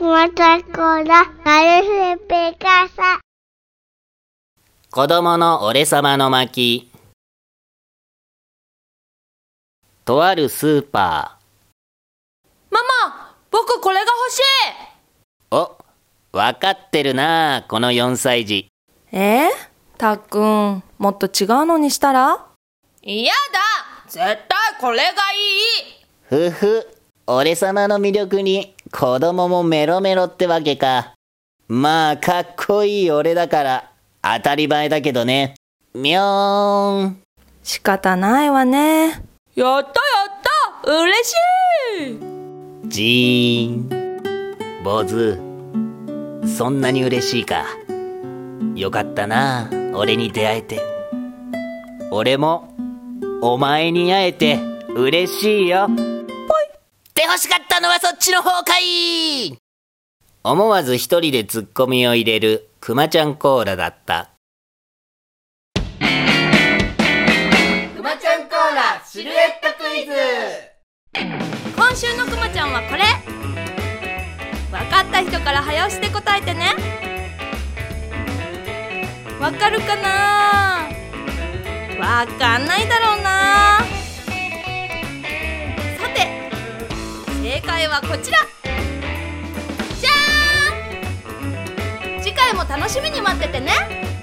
ら、なるすべかさ。子供の俺様の巻。とあるスーパママ、僕これが欲しいー。お、わかってるなこの4歳児。え？ー、たっくん、もっと違うのにしたら？嫌だ絶対これがいいふふ、俺様の魅力に子供もメロメロってわけか。まあ、かっこいい俺だから、当たり前だけどね。みょーん。仕方ないわね。やったやった嬉しいじーん。坊主、そんなに嬉しいか。よかったな、俺に出会えて。俺も、お前に会えて嬉しいよ。って欲しかったのはそっちの方かい思わず一人でツッコミを入れるくまちゃんコーラだった。くまちゃんコーラシルエットクイズ。今週のくまちゃんはこれ。わかった人から早押しで答えてね。わかるかな？わかんないだろう正解はこちら。じゃーん。次回も楽しみに待っててね。